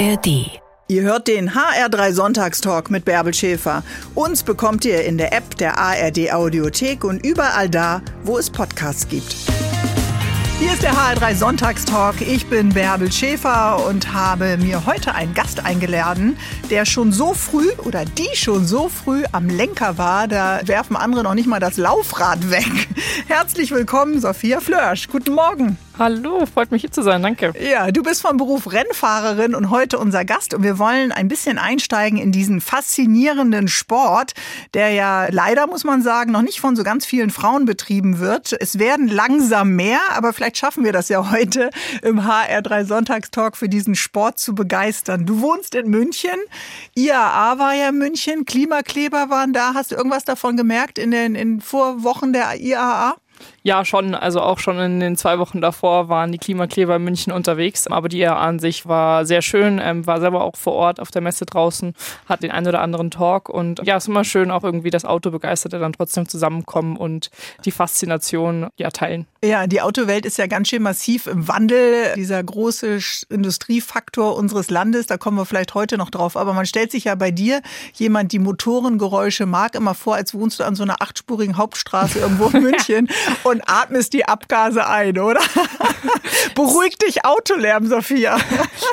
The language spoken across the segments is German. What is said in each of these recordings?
ARD. Ihr hört den HR3 Sonntagstalk mit Bärbel Schäfer. Uns bekommt ihr in der App der ARD Audiothek und überall da, wo es Podcasts gibt. Hier ist der HR3 Sonntagstalk. Ich bin Bärbel Schäfer und habe mir heute einen Gast eingeladen, der schon so früh oder die schon so früh am Lenker war. Da werfen andere noch nicht mal das Laufrad weg. Herzlich willkommen, Sophia Flörsch. Guten Morgen. Hallo, freut mich hier zu sein, danke. Ja, du bist vom Beruf Rennfahrerin und heute unser Gast und wir wollen ein bisschen einsteigen in diesen faszinierenden Sport, der ja leider, muss man sagen, noch nicht von so ganz vielen Frauen betrieben wird. Es werden langsam mehr, aber vielleicht schaffen wir das ja heute im HR3 Sonntagstalk für diesen Sport zu begeistern. Du wohnst in München, IAA war ja München, Klimakleber waren da. Hast du irgendwas davon gemerkt in den in Vorwochen der IAA? Ja, schon. Also auch schon in den zwei Wochen davor waren die Klimakleber in München unterwegs. Aber die ERA an sich war sehr schön, ähm, war selber auch vor Ort auf der Messe draußen, hat den einen oder anderen Talk. Und ja, es ist immer schön, auch irgendwie das Autobegeisterte dann trotzdem zusammenkommen und die Faszination ja teilen. Ja, die Autowelt ist ja ganz schön massiv im Wandel. Dieser große Industriefaktor unseres Landes, da kommen wir vielleicht heute noch drauf. Aber man stellt sich ja bei dir, jemand, die Motorengeräusche mag, immer vor, als wohnst du an so einer achtspurigen Hauptstraße irgendwo in München und atmest die Abgase ein, oder? Beruhig dich Autolärm, Sophia.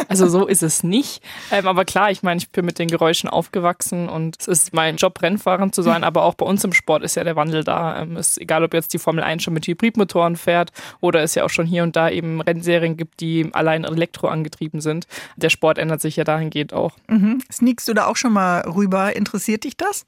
Also so ist es nicht. Ähm, aber klar, ich meine, ich bin mit den Geräuschen aufgewachsen und es ist mein Job, Rennfahrer zu sein. Aber auch bei uns im Sport ist ja der Wandel da. Ähm, ist egal, ob jetzt die Formel 1 schon mit Hybridmotoren fährt oder es ja auch schon hier und da eben Rennserien gibt, die allein Elektro angetrieben sind. Der Sport ändert sich ja dahingehend auch. Mhm. Sneakst du da auch schon mal rüber? Interessiert dich das?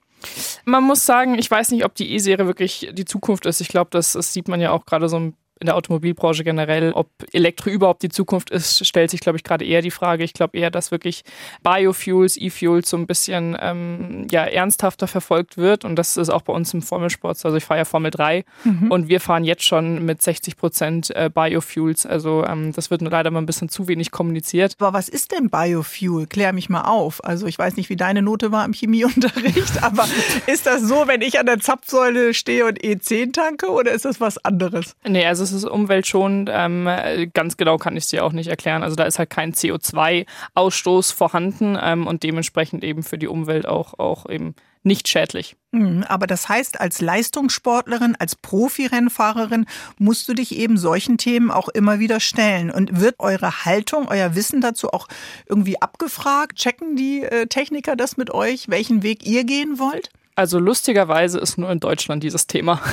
Man muss sagen, ich weiß nicht, ob die E-Serie wirklich die Zukunft ist. Ich glaube, das, das sieht man ja auch gerade so ein in der Automobilbranche generell. Ob Elektro überhaupt die Zukunft ist, stellt sich, glaube ich, gerade eher die Frage. Ich glaube eher, dass wirklich Biofuels, E-Fuels so ein bisschen ähm, ja, ernsthafter verfolgt wird. Und das ist auch bei uns im Formelsport. Also ich fahre ja Formel 3 mhm. und wir fahren jetzt schon mit 60 Prozent äh, Biofuels. Also ähm, das wird leider mal ein bisschen zu wenig kommuniziert. Aber was ist denn Biofuel? Klär mich mal auf. Also ich weiß nicht, wie deine Note war im Chemieunterricht, aber ist das so, wenn ich an der Zapfsäule stehe und E10 tanke oder ist das was anderes? Nee, also es ist umweltschonend. Ähm, ganz genau kann ich es dir auch nicht erklären. Also da ist halt kein CO2-Ausstoß vorhanden ähm, und dementsprechend eben für die Umwelt auch, auch eben nicht schädlich. Mhm, aber das heißt, als Leistungssportlerin, als Profirennfahrerin musst du dich eben solchen Themen auch immer wieder stellen. Und wird eure Haltung, euer Wissen dazu auch irgendwie abgefragt? Checken die äh, Techniker das mit euch, welchen Weg ihr gehen wollt? Also lustigerweise ist nur in Deutschland dieses Thema.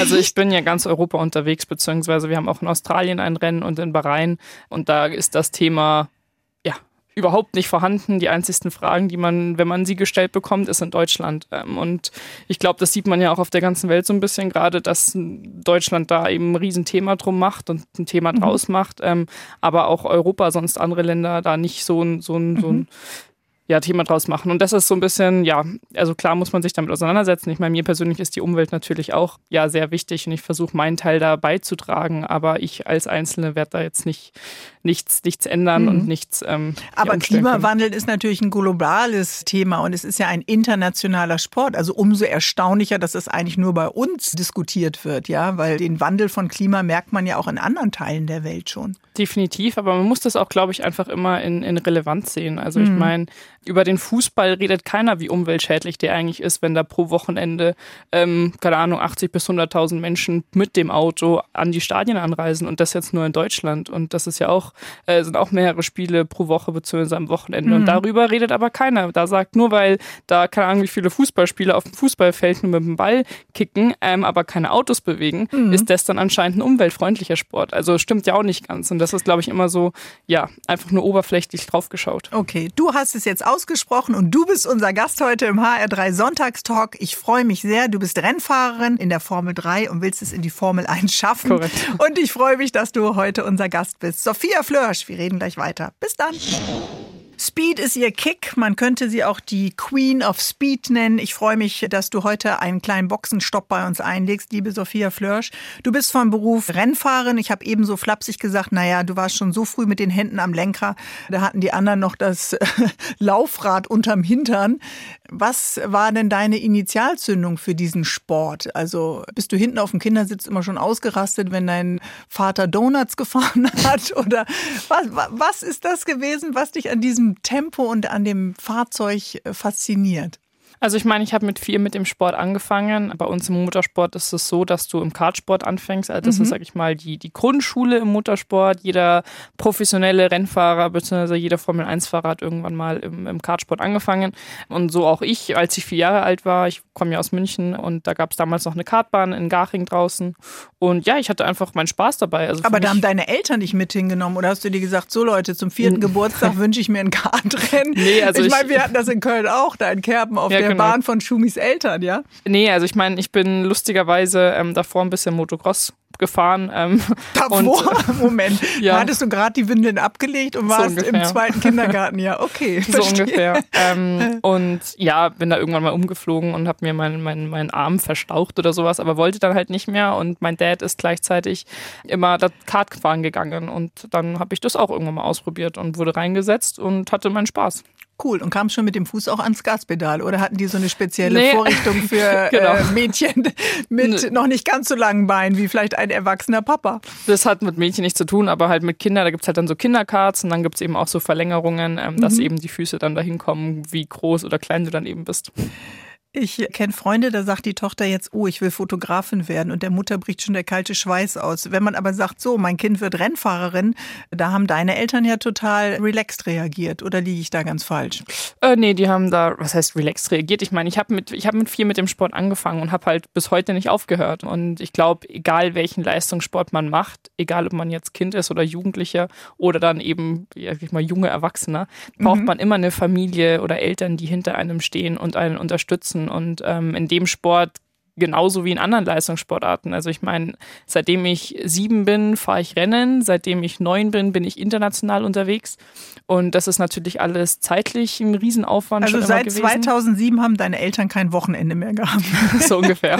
Also ich bin ja ganz Europa unterwegs, beziehungsweise wir haben auch in Australien ein Rennen und in Bahrain und da ist das Thema ja überhaupt nicht vorhanden. Die einzigsten Fragen, die man, wenn man sie gestellt bekommt, ist in Deutschland. Ähm, und ich glaube, das sieht man ja auch auf der ganzen Welt so ein bisschen gerade, dass Deutschland da eben ein Riesenthema drum macht und ein Thema mhm. draus macht, ähm, aber auch Europa, sonst andere Länder da nicht so ein, so ein, so ein mhm ja, Thema draus machen. Und das ist so ein bisschen, ja, also klar muss man sich damit auseinandersetzen. Ich meine, mir persönlich ist die Umwelt natürlich auch ja sehr wichtig und ich versuche meinen Teil da beizutragen, aber ich als Einzelne werde da jetzt nicht nichts, nichts ändern mhm. und nichts. Ähm, aber Klimawandel können. ist natürlich ein globales Thema und es ist ja ein internationaler Sport. Also umso erstaunlicher, dass es eigentlich nur bei uns diskutiert wird, ja, weil den Wandel von Klima merkt man ja auch in anderen Teilen der Welt schon. Definitiv, aber man muss das auch, glaube ich, einfach immer in, in Relevanz sehen. Also mhm. ich meine, über den Fußball redet keiner, wie umweltschädlich der eigentlich ist, wenn da pro Wochenende, ähm, keine Ahnung, 80 bis 100.000 Menschen mit dem Auto an die Stadien anreisen und das jetzt nur in Deutschland. Und das ist ja auch, äh, sind auch mehrere Spiele pro Woche bzw. am Wochenende. Mhm. Und darüber redet aber keiner. Da sagt nur, weil da, keine Ahnung, wie viele Fußballspieler auf dem Fußballfeld nur mit dem Ball kicken, ähm, aber keine Autos bewegen, mhm. ist das dann anscheinend ein umweltfreundlicher Sport. Also stimmt ja auch nicht ganz. Und das ist, glaube ich, immer so, ja, einfach nur oberflächlich draufgeschaut. Okay, du hast es jetzt ausgesprochen und du bist unser Gast heute im HR3 Sonntagstalk. Ich freue mich sehr. Du bist Rennfahrerin in der Formel 3 und willst es in die Formel 1 schaffen. Korrekt. Und ich freue mich, dass du heute unser Gast bist. Sophia Flörsch, wir reden gleich weiter. Bis dann. Speed ist ihr Kick. Man könnte sie auch die Queen of Speed nennen. Ich freue mich, dass du heute einen kleinen Boxenstopp bei uns einlegst, liebe Sophia Flörsch. Du bist vom Beruf Rennfahrerin. Ich habe eben so flapsig gesagt, naja, du warst schon so früh mit den Händen am Lenker. Da hatten die anderen noch das Laufrad unterm Hintern. Was war denn deine Initialzündung für diesen Sport? Also bist du hinten auf dem Kindersitz immer schon ausgerastet, wenn dein Vater Donuts gefahren hat? Oder was, was ist das gewesen, was dich an diesem Tempo und an dem Fahrzeug äh, fasziniert? Also ich meine, ich habe mit vier mit dem Sport angefangen. Bei uns im Motorsport ist es so, dass du im Kartsport anfängst. Also das mhm. ist, sag ich mal, die, die Grundschule im Motorsport. Jeder professionelle Rennfahrer bzw. jeder Formel-1-Fahrer hat irgendwann mal im, im Kartsport angefangen. Und so auch ich, als ich vier Jahre alt war. Ich komme ja aus München und da gab es damals noch eine Kartbahn in Garching draußen. Und ja, ich hatte einfach meinen Spaß dabei. Also Aber da haben deine Eltern dich mit hingenommen oder hast du dir gesagt, so Leute, zum vierten Geburtstag wünsche ich mir ein Kartrennen? Nee, also ich, ich meine, wir hatten das in Köln auch, da in Kerpen auf ja, der genau. Bahn von Schumis Eltern, ja? Nee, also ich meine, ich bin lustigerweise ähm, davor ein bisschen Motocross gefahren. Ähm, davor? Und, Moment. Ja. Hattest du gerade die Windeln abgelegt und warst so im zweiten Kindergarten? Ja, okay. So verstehe. ungefähr. Ähm, und ja, bin da irgendwann mal umgeflogen und habe mir meinen mein, mein Arm verstaucht oder sowas, aber wollte dann halt nicht mehr. Und mein Dad ist gleichzeitig immer das Kartfahren gegangen. Und dann habe ich das auch irgendwann mal ausprobiert und wurde reingesetzt und hatte meinen Spaß. Cool. Und kam schon mit dem Fuß auch ans Gaspedal oder hatten die so eine spezielle nee. Vorrichtung für genau. äh, Mädchen mit nee. noch nicht ganz so langen Beinen wie vielleicht ein erwachsener Papa? Das hat mit Mädchen nichts zu tun, aber halt mit Kindern, da gibt es halt dann so Kinderkarts und dann gibt es eben auch so Verlängerungen, ähm, dass mhm. eben die Füße dann dahin kommen, wie groß oder klein du dann eben bist. Ich kenne Freunde, da sagt die Tochter jetzt, oh, ich will Fotografin werden und der Mutter bricht schon der kalte Schweiß aus. Wenn man aber sagt, so, mein Kind wird Rennfahrerin, da haben deine Eltern ja total relaxed reagiert oder liege ich da ganz falsch? Äh, nee, die haben da, was heißt relaxed reagiert? Ich meine, ich habe mit, hab mit viel mit dem Sport angefangen und habe halt bis heute nicht aufgehört. Und ich glaube, egal welchen Leistungssport man macht, egal ob man jetzt Kind ist oder Jugendlicher oder dann eben, ja, ich mal, junge Erwachsener, braucht mhm. man immer eine Familie oder Eltern, die hinter einem stehen und einen unterstützen lassen. Und ähm, in dem Sport genauso wie in anderen Leistungssportarten. Also ich meine, seitdem ich sieben bin, fahre ich Rennen, seitdem ich neun bin, bin ich international unterwegs. Und das ist natürlich alles zeitlich ein Riesenaufwand. Also seit 2007 haben deine Eltern kein Wochenende mehr gehabt. so ungefähr.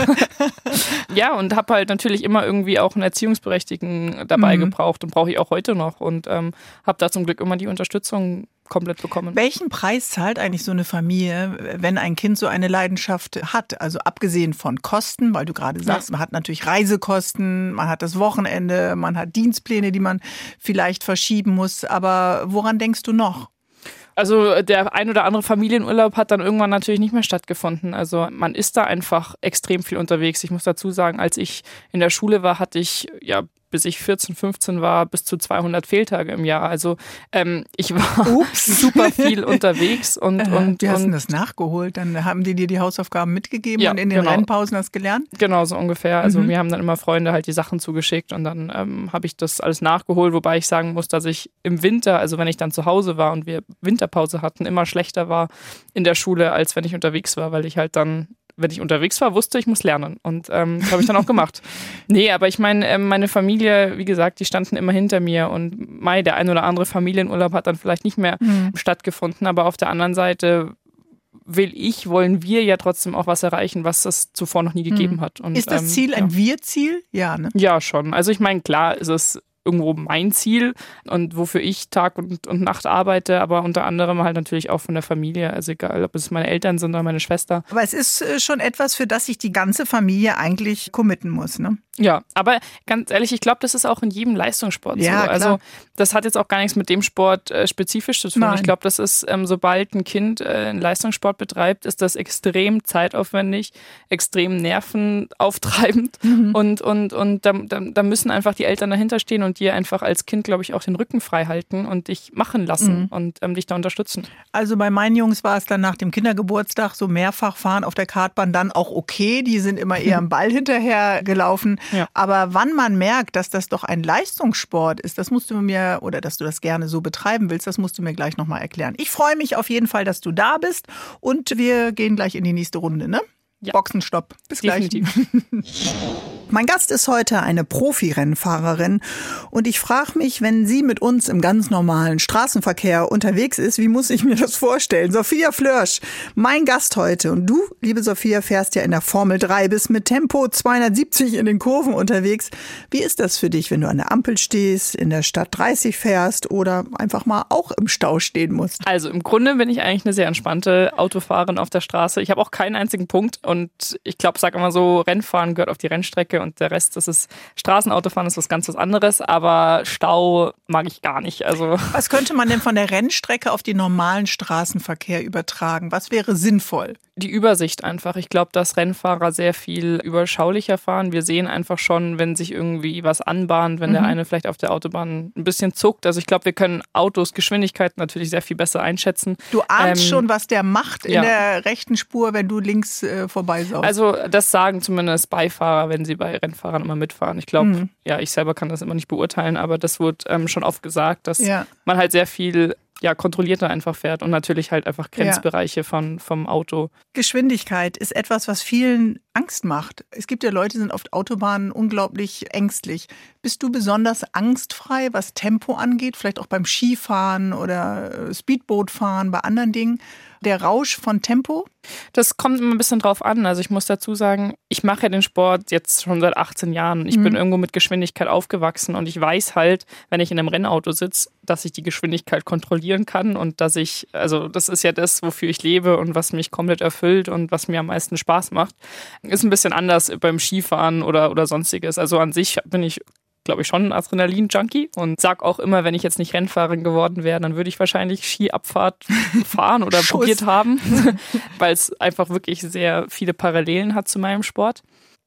ja, und habe halt natürlich immer irgendwie auch einen Erziehungsberechtigten dabei mhm. gebraucht und brauche ich auch heute noch. Und ähm, habe da zum Glück immer die Unterstützung komplett bekommen. Welchen Preis zahlt eigentlich so eine Familie, wenn ein Kind so eine Leidenschaft hat? Also abgesehen von Kosten, weil du gerade sagst, ja. man hat natürlich Reisekosten, man hat das Wochenende, man hat Dienstpläne, die man vielleicht verschieben muss. Aber woran denkst du noch? Also der ein oder andere Familienurlaub hat dann irgendwann natürlich nicht mehr stattgefunden. Also man ist da einfach extrem viel unterwegs. Ich muss dazu sagen, als ich in der Schule war, hatte ich ja bis ich 14, 15 war, bis zu 200 Fehltage im Jahr. Also ähm, ich war super viel unterwegs. Und, äh, und, Wie hast du das nachgeholt? Dann haben die dir die Hausaufgaben mitgegeben ja, und in den genau. Rennpausen hast gelernt? Genau, so ungefähr. Also mhm. mir haben dann immer Freunde halt die Sachen zugeschickt und dann ähm, habe ich das alles nachgeholt, wobei ich sagen muss, dass ich im Winter, also wenn ich dann zu Hause war und wir Winterpause hatten, immer schlechter war in der Schule, als wenn ich unterwegs war, weil ich halt dann wenn ich unterwegs war, wusste ich muss lernen. Und ähm, das habe ich dann auch gemacht. Nee, aber ich meine, äh, meine Familie, wie gesagt, die standen immer hinter mir. Und Mai, der ein oder andere Familienurlaub hat dann vielleicht nicht mehr mhm. stattgefunden. Aber auf der anderen Seite will ich, wollen wir ja trotzdem auch was erreichen, was es zuvor noch nie gegeben mhm. hat. Und, ist das Ziel ähm, ein ja. Wir-Ziel? Ja, ne? Ja, schon. Also ich meine, klar ist es irgendwo mein Ziel und wofür ich Tag und, und Nacht arbeite, aber unter anderem halt natürlich auch von der Familie. Also egal, ob es meine Eltern sind oder meine Schwester. Aber es ist äh, schon etwas, für das sich die ganze Familie eigentlich committen muss, ne? Ja, aber ganz ehrlich, ich glaube, das ist auch in jedem Leistungssport ja, so. Also das hat jetzt auch gar nichts mit dem Sport äh, spezifisch zu tun. Nein. Ich glaube, das ist, ähm, sobald ein Kind äh, einen Leistungssport betreibt, ist das extrem zeitaufwendig, extrem nervenauftreibend mhm. und, und, und da, da, da, müssen einfach die Eltern dahinter stehen und dir einfach als Kind, glaube ich, auch den Rücken frei halten und dich machen lassen mhm. und ähm, dich da unterstützen. Also bei meinen Jungs war es dann nach dem Kindergeburtstag so mehrfach fahren auf der Kartbahn dann auch okay. Die sind immer eher am Ball hinterher gelaufen. Ja. Aber wann man merkt, dass das doch ein Leistungssport ist, das musst du mir, oder dass du das gerne so betreiben willst, das musst du mir gleich nochmal erklären. Ich freue mich auf jeden Fall, dass du da bist und wir gehen gleich in die nächste Runde, ne? Ja. Boxenstopp. Bis Definitiv. gleich. Mein Gast ist heute eine Profirennfahrerin und ich frage mich, wenn sie mit uns im ganz normalen Straßenverkehr unterwegs ist, wie muss ich mir das vorstellen? Sophia Flörsch, mein Gast heute. Und du, liebe Sophia, fährst ja in der Formel 3, bist mit Tempo 270 in den Kurven unterwegs. Wie ist das für dich, wenn du an der Ampel stehst, in der Stadt 30 fährst oder einfach mal auch im Stau stehen musst? Also im Grunde bin ich eigentlich eine sehr entspannte Autofahrerin auf der Straße. Ich habe auch keinen einzigen Punkt und ich glaube, sag immer so, Rennfahren gehört auf die Rennstrecke und der Rest, das ist Straßenautofahren, ist was ganz was anderes, aber Stau mag ich gar nicht. Also was könnte man denn von der Rennstrecke auf den normalen Straßenverkehr übertragen? Was wäre sinnvoll? Die Übersicht einfach. Ich glaube, dass Rennfahrer sehr viel überschaulicher fahren. Wir sehen einfach schon, wenn sich irgendwie was anbahnt, wenn mhm. der eine vielleicht auf der Autobahn ein bisschen zuckt. Also ich glaube, wir können Autos Geschwindigkeiten natürlich sehr viel besser einschätzen. Du ahnst ähm, schon, was der macht in ja. der rechten Spur, wenn du links äh, vorbeisaust. Also das sagen zumindest Beifahrer, wenn sie bei Rennfahrern immer mitfahren. Ich glaube, mhm. ja, ich selber kann das immer nicht beurteilen, aber das wird ähm, schon oft gesagt, dass ja. man halt sehr viel ja, kontrollierter einfach fährt und natürlich halt einfach Grenzbereiche ja. von, vom Auto. Geschwindigkeit ist etwas, was vielen Angst macht. Es gibt ja Leute, die sind auf Autobahnen unglaublich ängstlich. Bist du besonders angstfrei, was Tempo angeht? Vielleicht auch beim Skifahren oder äh, Speedbootfahren, bei anderen Dingen? Der Rausch von Tempo? Das kommt immer ein bisschen drauf an. Also ich muss dazu sagen, ich mache ja den Sport jetzt schon seit 18 Jahren. Ich mhm. bin irgendwo mit Geschwindigkeit aufgewachsen und ich weiß halt, wenn ich in einem Rennauto sitze, dass ich die Geschwindigkeit kontrollieren kann und dass ich, also das ist ja das, wofür ich lebe und was mich komplett erfüllt und was mir am meisten Spaß macht. Ist ein bisschen anders beim Skifahren oder, oder sonstiges. Also an sich bin ich glaube ich, schon ein Adrenalin-Junkie und sag auch immer, wenn ich jetzt nicht Rennfahrerin geworden wäre, dann würde ich wahrscheinlich Skiabfahrt fahren oder probiert haben, weil es einfach wirklich sehr viele Parallelen hat zu meinem Sport.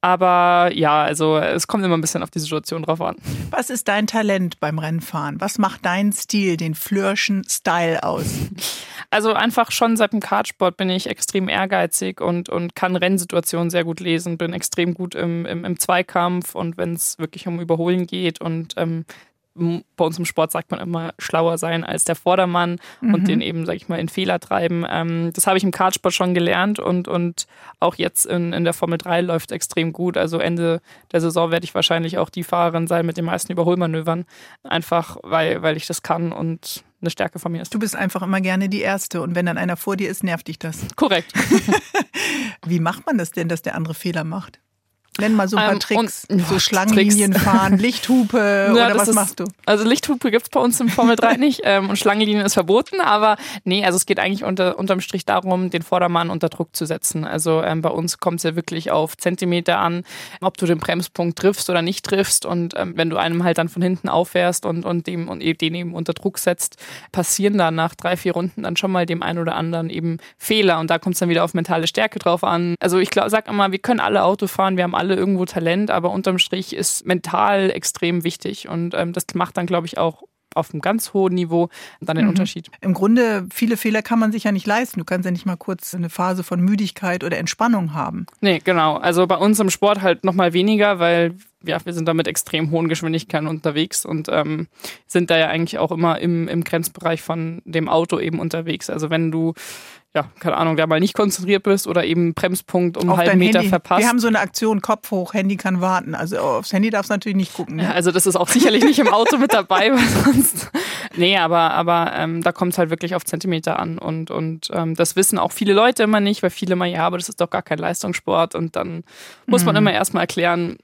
Aber ja, also es kommt immer ein bisschen auf die Situation drauf an. Was ist dein Talent beim Rennfahren? Was macht deinen Stil, den Flörschen Style aus? Also einfach schon seit dem Kartsport bin ich extrem ehrgeizig und, und kann Rennsituationen sehr gut lesen, bin extrem gut im, im, im Zweikampf und wenn es wirklich um Überholen geht und ähm, bei uns im Sport sagt man immer, schlauer sein als der Vordermann mhm. und den eben, sag ich mal, in Fehler treiben. Ähm, das habe ich im Kartsport schon gelernt und, und auch jetzt in, in der Formel 3 läuft extrem gut. Also Ende der Saison werde ich wahrscheinlich auch die Fahrerin sein mit den meisten Überholmanövern. Einfach, weil, weil ich das kann und eine Stärke von mir ist. Du bist einfach immer gerne die Erste und wenn dann einer vor dir ist, nervt dich das. Korrekt. Wie macht man das denn, dass der andere Fehler macht? Nenn mal so ein paar ähm, Tricks. Und, so Schlangenlinien Tricks. fahren, Lichthupe ja, oder was ist, machst du? Also Lichthupe gibt es bei uns im Formel 3 nicht ähm, und Schlangenlinien ist verboten, aber nee, also es geht eigentlich unter, unterm Strich darum, den Vordermann unter Druck zu setzen. Also ähm, bei uns kommt es ja wirklich auf Zentimeter an, ob du den Bremspunkt triffst oder nicht triffst und ähm, wenn du einem halt dann von hinten auffährst und, und, dem, und den eben unter Druck setzt, passieren dann nach drei, vier Runden dann schon mal dem einen oder anderen eben Fehler und da kommt es dann wieder auf mentale Stärke drauf an. Also ich sag immer, wir können alle Auto fahren, wir haben alle alle irgendwo Talent, aber unterm Strich ist mental extrem wichtig und ähm, das macht dann, glaube ich, auch auf einem ganz hohen Niveau dann den mhm. Unterschied. Im Grunde, viele Fehler kann man sich ja nicht leisten. Du kannst ja nicht mal kurz eine Phase von Müdigkeit oder Entspannung haben. Nee, genau. Also bei uns im Sport halt nochmal weniger, weil ja, wir sind da mit extrem hohen Geschwindigkeiten unterwegs und ähm, sind da ja eigentlich auch immer im, im Grenzbereich von dem Auto eben unterwegs. Also wenn du ja, keine Ahnung, da mal nicht konzentriert bist oder eben Bremspunkt um einen halben Meter Handy. verpasst. Wir haben so eine Aktion, Kopf hoch, Handy kann warten. Also aufs Handy darfst du natürlich nicht gucken. Ne? Ja, also das ist auch sicherlich nicht im Auto mit dabei, weil sonst. Nee, aber, aber ähm, da kommt es halt wirklich auf Zentimeter an. Und, und ähm, das wissen auch viele Leute immer nicht, weil viele immer, ja, aber das ist doch gar kein Leistungssport. Und dann muss man mhm. immer erstmal erklären,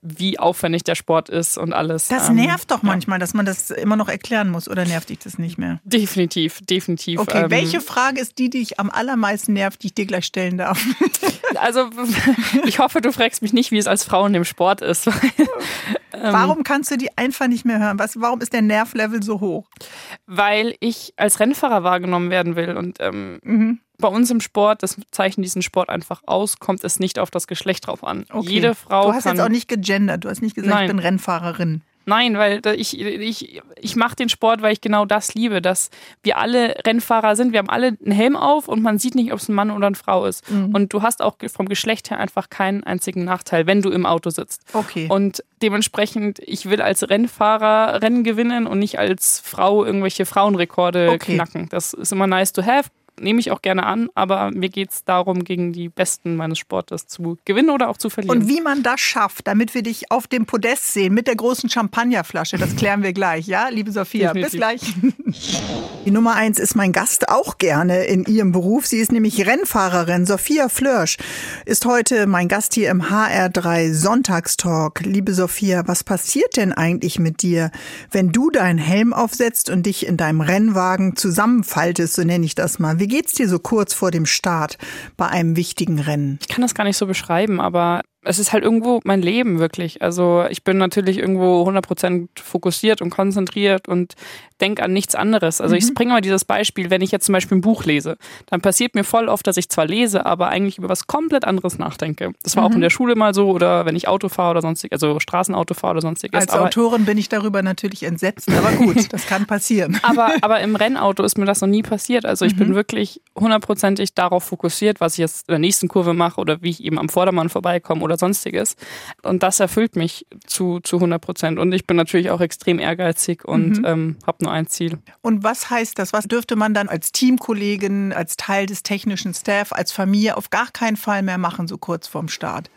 wie aufwendig der Sport ist und alles. Das ähm, nervt doch manchmal, ja. dass man das immer noch erklären muss, oder nervt dich das nicht mehr? Definitiv, definitiv. Okay, ähm, welche Frage ist die, die dich am allermeisten nervt, die ich dir gleich stellen darf? Also, ich hoffe, du fragst mich nicht, wie es als Frau in dem Sport ist. Ähm, warum kannst du die einfach nicht mehr hören? Was, warum ist der Nervlevel so hoch? Weil ich als Rennfahrer wahrgenommen werden will und ähm, mhm bei uns im Sport, das zeichnet diesen Sport einfach aus, kommt es nicht auf das Geschlecht drauf an. Okay. Jede Frau. Du hast jetzt auch nicht gegendert, du hast nicht gesagt, Nein. ich bin Rennfahrerin. Nein, weil ich, ich, ich mache den Sport, weil ich genau das liebe, dass wir alle Rennfahrer sind. Wir haben alle einen Helm auf und man sieht nicht, ob es ein Mann oder eine Frau ist. Mhm. Und du hast auch vom Geschlecht her einfach keinen einzigen Nachteil, wenn du im Auto sitzt. Okay. Und dementsprechend, ich will als Rennfahrer Rennen gewinnen und nicht als Frau irgendwelche Frauenrekorde okay. knacken. Das ist immer nice to have nehme ich auch gerne an, aber mir geht es darum, gegen die Besten meines Sportes zu gewinnen oder auch zu verlieren. Und wie man das schafft, damit wir dich auf dem Podest sehen mit der großen Champagnerflasche, das klären wir gleich, ja, liebe Sophia. Definitiv. Bis gleich. Die Nummer eins ist mein Gast auch gerne in ihrem Beruf. Sie ist nämlich Rennfahrerin. Sophia Flörsch ist heute mein Gast hier im HR3 Sonntagstalk. Liebe Sophia, was passiert denn eigentlich mit dir, wenn du deinen Helm aufsetzt und dich in deinem Rennwagen zusammenfaltest, so nenne ich das mal? Wie geht's dir so kurz vor dem Start bei einem wichtigen Rennen? Ich kann das gar nicht so beschreiben, aber es ist halt irgendwo mein Leben wirklich. Also ich bin natürlich irgendwo 100% fokussiert und konzentriert und denke an nichts anderes. Also mhm. ich bringe mal dieses Beispiel, wenn ich jetzt zum Beispiel ein Buch lese, dann passiert mir voll oft, dass ich zwar lese, aber eigentlich über was komplett anderes nachdenke. Das war mhm. auch in der Schule mal so oder wenn ich Auto fahre oder sonstig, also Straßenauto fahre oder sonstiges. Als aber Autorin bin ich darüber natürlich entsetzt, aber gut, das kann passieren. aber, aber im Rennauto ist mir das noch nie passiert. Also ich mhm. bin wirklich hundertprozentig darauf fokussiert, was ich jetzt in der nächsten Kurve mache oder wie ich eben am Vordermann vorbeikomme oder sonstiges. Und das erfüllt mich zu, zu 100 Prozent. Und ich bin natürlich auch extrem ehrgeizig und mhm. ähm, habe nur ein Ziel. Und was heißt das? Was dürfte man dann als Teamkollegin, als Teil des technischen Staff, als Familie auf gar keinen Fall mehr machen, so kurz vorm Start?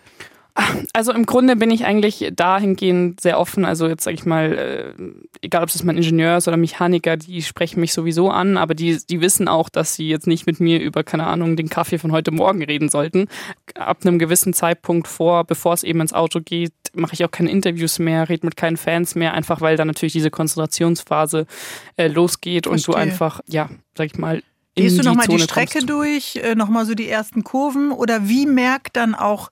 Also im Grunde bin ich eigentlich dahingehend sehr offen. Also jetzt sage ich mal, äh, egal ob es mein Ingenieur ist oder Mechaniker, die sprechen mich sowieso an, aber die, die wissen auch, dass sie jetzt nicht mit mir über, keine Ahnung, den Kaffee von heute Morgen reden sollten. Ab einem gewissen Zeitpunkt vor, bevor es eben ins Auto geht, mache ich auch keine Interviews mehr, rede mit keinen Fans mehr, einfach weil dann natürlich diese Konzentrationsphase äh, losgeht Verstehe. und du einfach, ja, sag ich mal, Gehst du nochmal die, die Strecke kommst. durch, äh, nochmal so die ersten Kurven oder wie merkt dann auch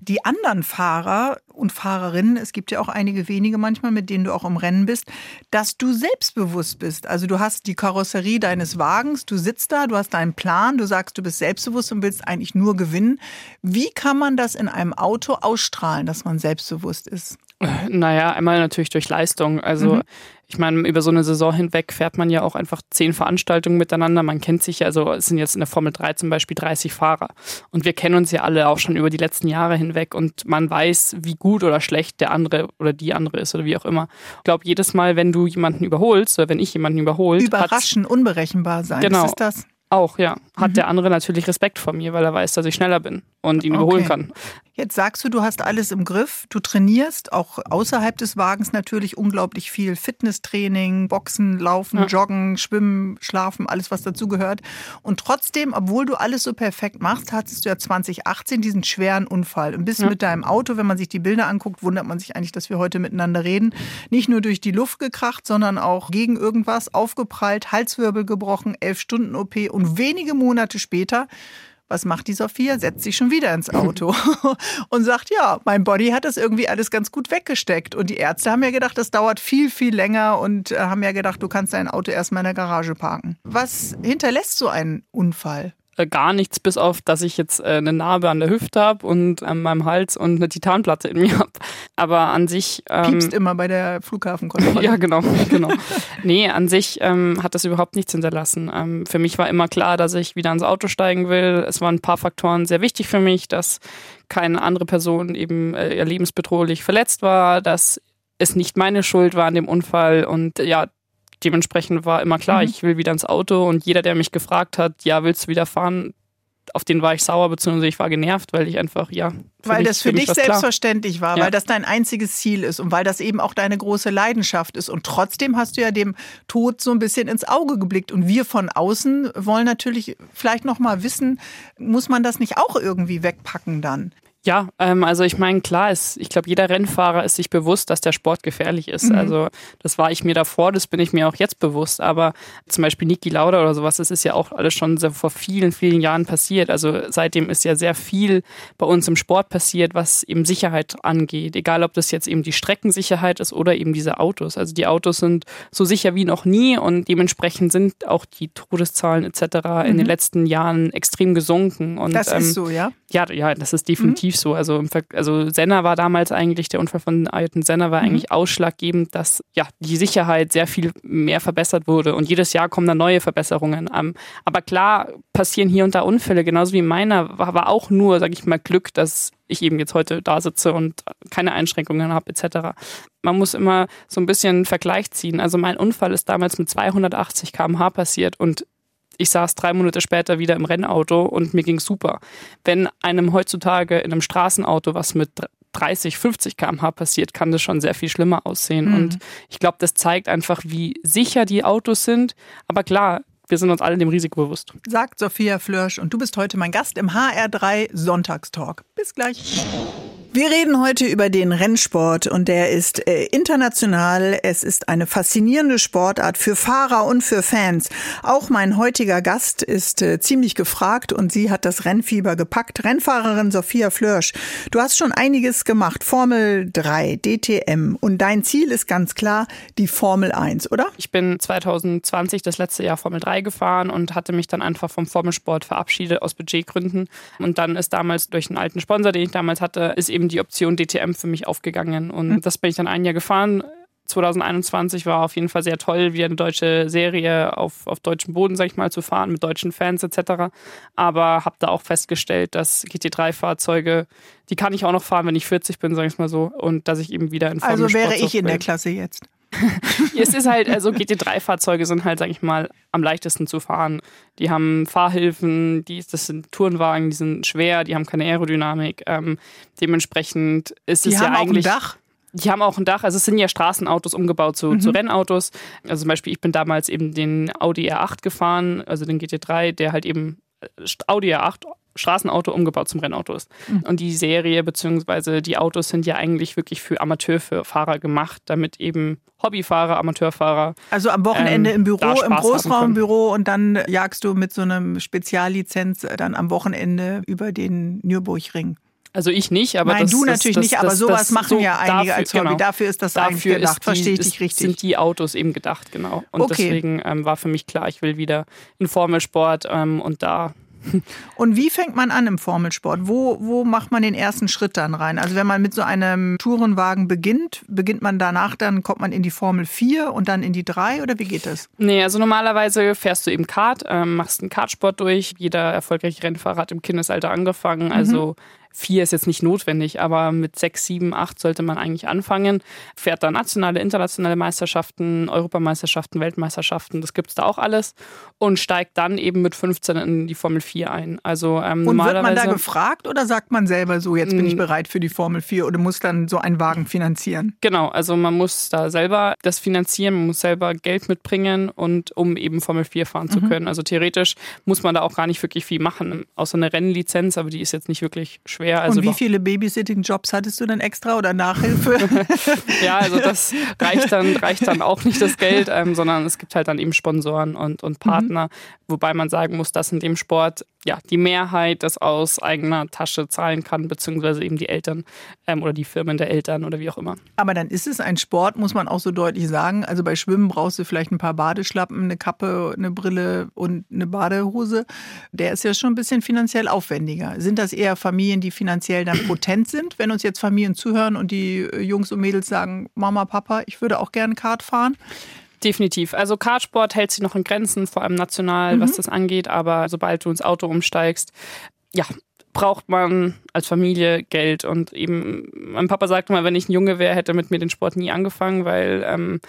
die anderen Fahrer und Fahrerinnen, es gibt ja auch einige wenige manchmal, mit denen du auch im Rennen bist, dass du selbstbewusst bist. Also du hast die Karosserie deines Wagens, du sitzt da, du hast deinen Plan, du sagst, du bist selbstbewusst und willst eigentlich nur gewinnen. Wie kann man das in einem Auto ausstrahlen, dass man selbstbewusst ist? Naja, einmal natürlich durch Leistung. Also mhm. Ich meine, über so eine Saison hinweg fährt man ja auch einfach zehn Veranstaltungen miteinander. Man kennt sich ja, also es sind jetzt in der Formel 3 zum Beispiel 30 Fahrer. Und wir kennen uns ja alle auch schon über die letzten Jahre hinweg und man weiß, wie gut oder schlecht der andere oder die andere ist oder wie auch immer. Ich glaube, jedes Mal, wenn du jemanden überholst oder wenn ich jemanden überhole. Überraschen, unberechenbar sein. Genau. ist das? Auch, ja. Hat mhm. der andere natürlich Respekt vor mir, weil er weiß, dass ich schneller bin und ihn okay. überholen kann. Jetzt sagst du, du hast alles im Griff. Du trainierst auch außerhalb des Wagens natürlich unglaublich viel. Fitnesstraining, Boxen, Laufen, ja. Joggen, Schwimmen, Schlafen, alles, was dazugehört. Und trotzdem, obwohl du alles so perfekt machst, hattest du ja 2018 diesen schweren Unfall. Und bist ja. mit deinem Auto, wenn man sich die Bilder anguckt, wundert man sich eigentlich, dass wir heute miteinander reden, nicht nur durch die Luft gekracht, sondern auch gegen irgendwas aufgeprallt, Halswirbel gebrochen, elf Stunden OP und wenige Monate später was macht die Sophia? Setzt sich schon wieder ins Auto und sagt, ja, mein Body hat das irgendwie alles ganz gut weggesteckt. Und die Ärzte haben ja gedacht, das dauert viel, viel länger und äh, haben ja gedacht, du kannst dein Auto erstmal in der Garage parken. Was hinterlässt so ein Unfall? Äh, gar nichts, bis auf, dass ich jetzt äh, eine Narbe an der Hüfte habe und an meinem Hals und eine Titanplatte in mir habe. Aber an sich. Ähm, Piepst immer bei der Flughafenkontrolle. ja, genau, genau. nee, an sich ähm, hat das überhaupt nichts hinterlassen. Ähm, für mich war immer klar, dass ich wieder ins Auto steigen will. Es waren ein paar Faktoren sehr wichtig für mich, dass keine andere Person eben äh, lebensbedrohlich verletzt war, dass es nicht meine Schuld war an dem Unfall und ja, dementsprechend war immer klar, mhm. ich will wieder ins Auto und jeder, der mich gefragt hat, ja, willst du wieder fahren, auf den war ich sauer, beziehungsweise ich war genervt, weil ich einfach, ja. Weil mich, das für, für dich selbstverständlich klar. war, ja. weil das dein einziges Ziel ist und weil das eben auch deine große Leidenschaft ist. Und trotzdem hast du ja dem Tod so ein bisschen ins Auge geblickt. Und wir von außen wollen natürlich vielleicht noch mal wissen, muss man das nicht auch irgendwie wegpacken dann? Ja, ähm, also ich meine, klar ist, ich glaube, jeder Rennfahrer ist sich bewusst, dass der Sport gefährlich ist. Mhm. Also das war ich mir davor, das bin ich mir auch jetzt bewusst. Aber zum Beispiel Niki Lauda oder sowas, das ist ja auch alles schon vor vielen, vielen Jahren passiert. Also seitdem ist ja sehr viel bei uns im Sport passiert, was eben Sicherheit angeht. Egal, ob das jetzt eben die Streckensicherheit ist oder eben diese Autos. Also die Autos sind so sicher wie noch nie und dementsprechend sind auch die Todeszahlen etc. Mhm. in den mhm. letzten Jahren extrem gesunken. Und, das ist ähm, so, ja? Ja, ja, das ist definitiv. Mhm so. Also, also Senna war damals eigentlich, der Unfall von Ayrton Senna war mhm. eigentlich ausschlaggebend, dass ja die Sicherheit sehr viel mehr verbessert wurde und jedes Jahr kommen da neue Verbesserungen. Ähm, aber klar passieren hier und da Unfälle, genauso wie meiner war, war auch nur, sag ich mal, Glück, dass ich eben jetzt heute da sitze und keine Einschränkungen habe etc. Man muss immer so ein bisschen einen Vergleich ziehen. Also mein Unfall ist damals mit 280 km/h passiert und ich saß drei Monate später wieder im Rennauto und mir ging super. Wenn einem heutzutage in einem Straßenauto was mit 30, 50 km/h passiert, kann das schon sehr viel schlimmer aussehen. Mhm. Und ich glaube, das zeigt einfach, wie sicher die Autos sind. Aber klar, wir sind uns alle dem Risiko bewusst. Sagt Sophia Flörsch und du bist heute mein Gast im HR3 Sonntagstalk. Bis gleich. Wir reden heute über den Rennsport und der ist äh, international. Es ist eine faszinierende Sportart für Fahrer und für Fans. Auch mein heutiger Gast ist äh, ziemlich gefragt und sie hat das Rennfieber gepackt. Rennfahrerin Sophia Flörsch, du hast schon einiges gemacht. Formel 3, DTM und dein Ziel ist ganz klar die Formel 1, oder? Ich bin 2020 das letzte Jahr Formel 3 gefahren und hatte mich dann einfach vom Formelsport verabschiedet aus Budgetgründen. Und dann ist damals durch einen alten Sponsor, den ich damals hatte, ist eben eben die Option DTM für mich aufgegangen. Und mhm. das bin ich dann ein Jahr gefahren. 2021 war auf jeden Fall sehr toll, wieder eine deutsche Serie auf, auf deutschem Boden, sag ich mal, zu fahren, mit deutschen Fans etc. Aber habe da auch festgestellt, dass GT3-Fahrzeuge, die kann ich auch noch fahren, wenn ich 40 bin, sag ich mal so. Und dass ich eben wieder in Formel Also wäre ich in der Klasse jetzt. es ist halt, also GT3-Fahrzeuge sind halt, sag ich mal, am leichtesten zu fahren. Die haben Fahrhilfen, die, das sind Tourenwagen, die sind schwer, die haben keine Aerodynamik. Ähm, dementsprechend ist die es ja eigentlich. Auch ein Dach? Die haben auch ein Dach, also es sind ja Straßenautos umgebaut zu, mhm. zu Rennautos. Also zum Beispiel, ich bin damals eben den Audi R8 gefahren, also den GT3, der halt eben äh, Audi R8 Straßenauto umgebaut zum Rennauto ist. Mhm. Und die Serie bzw. die Autos sind ja eigentlich wirklich für Amateurfahrer gemacht, damit eben Hobbyfahrer, Amateurfahrer. Also am Wochenende ähm, im Büro, im Großraumbüro und dann jagst du mit so einem Speziallizenz dann am Wochenende über den Nürburgring. Also ich nicht, aber Nein, das, du natürlich das, nicht, aber sowas machen so ja einige dafür, als Hobby. Genau. Dafür ist das dafür eigentlich gedacht. Die, Verstehe ich dich richtig? sind die Autos eben gedacht, genau. Und okay. deswegen ähm, war für mich klar, ich will wieder in Formelsport ähm, und da und wie fängt man an im Formelsport? Wo, wo macht man den ersten Schritt dann rein? Also wenn man mit so einem Tourenwagen beginnt, beginnt man danach, dann kommt man in die Formel 4 und dann in die 3 oder wie geht das? Nee, also normalerweise fährst du eben Kart, ähm, machst einen Kartsport durch. Jeder erfolgreiche Rennfahrer hat im Kindesalter angefangen. Also mhm. Vier ist jetzt nicht notwendig, aber mit sechs, sieben, acht sollte man eigentlich anfangen. Fährt da nationale, internationale Meisterschaften, Europameisterschaften, Weltmeisterschaften, das gibt es da auch alles. Und steigt dann eben mit 15 in die Formel 4 ein. Also, ähm, und wird man da gefragt oder sagt man selber so, jetzt bin ich mm. bereit für die Formel 4 oder muss dann so einen Wagen finanzieren? Genau, also man muss da selber das finanzieren, man muss selber Geld mitbringen und um eben Formel 4 fahren mhm. zu können. Also theoretisch muss man da auch gar nicht wirklich viel machen, außer eine Rennlizenz, aber die ist jetzt nicht wirklich schwer schwer. Also Und wie viele Babysitting-Jobs hattest du dann extra oder Nachhilfe? ja, also das reicht dann, reicht dann auch nicht das Geld, ähm, sondern es gibt halt dann eben Sponsoren und, und Partner, mhm. wobei man sagen muss, dass in dem Sport ja die Mehrheit das aus eigener Tasche zahlen kann, beziehungsweise eben die Eltern ähm, oder die Firmen der Eltern oder wie auch immer. Aber dann ist es ein Sport, muss man auch so deutlich sagen. Also bei Schwimmen brauchst du vielleicht ein paar Badeschlappen, eine Kappe, eine Brille und eine Badehose. Der ist ja schon ein bisschen finanziell aufwendiger. Sind das eher Familien, die die finanziell dann potent sind. Wenn uns jetzt Familien zuhören und die äh, Jungs und Mädels sagen, Mama, Papa, ich würde auch gerne Kart fahren. Definitiv. Also Kartsport hält sich noch in Grenzen, vor allem national, mhm. was das angeht. Aber sobald du ins Auto umsteigst, ja, braucht man als Familie Geld. Und eben, mein Papa sagte mal, wenn ich ein Junge wäre, hätte er mit mir den Sport nie angefangen, weil ähm,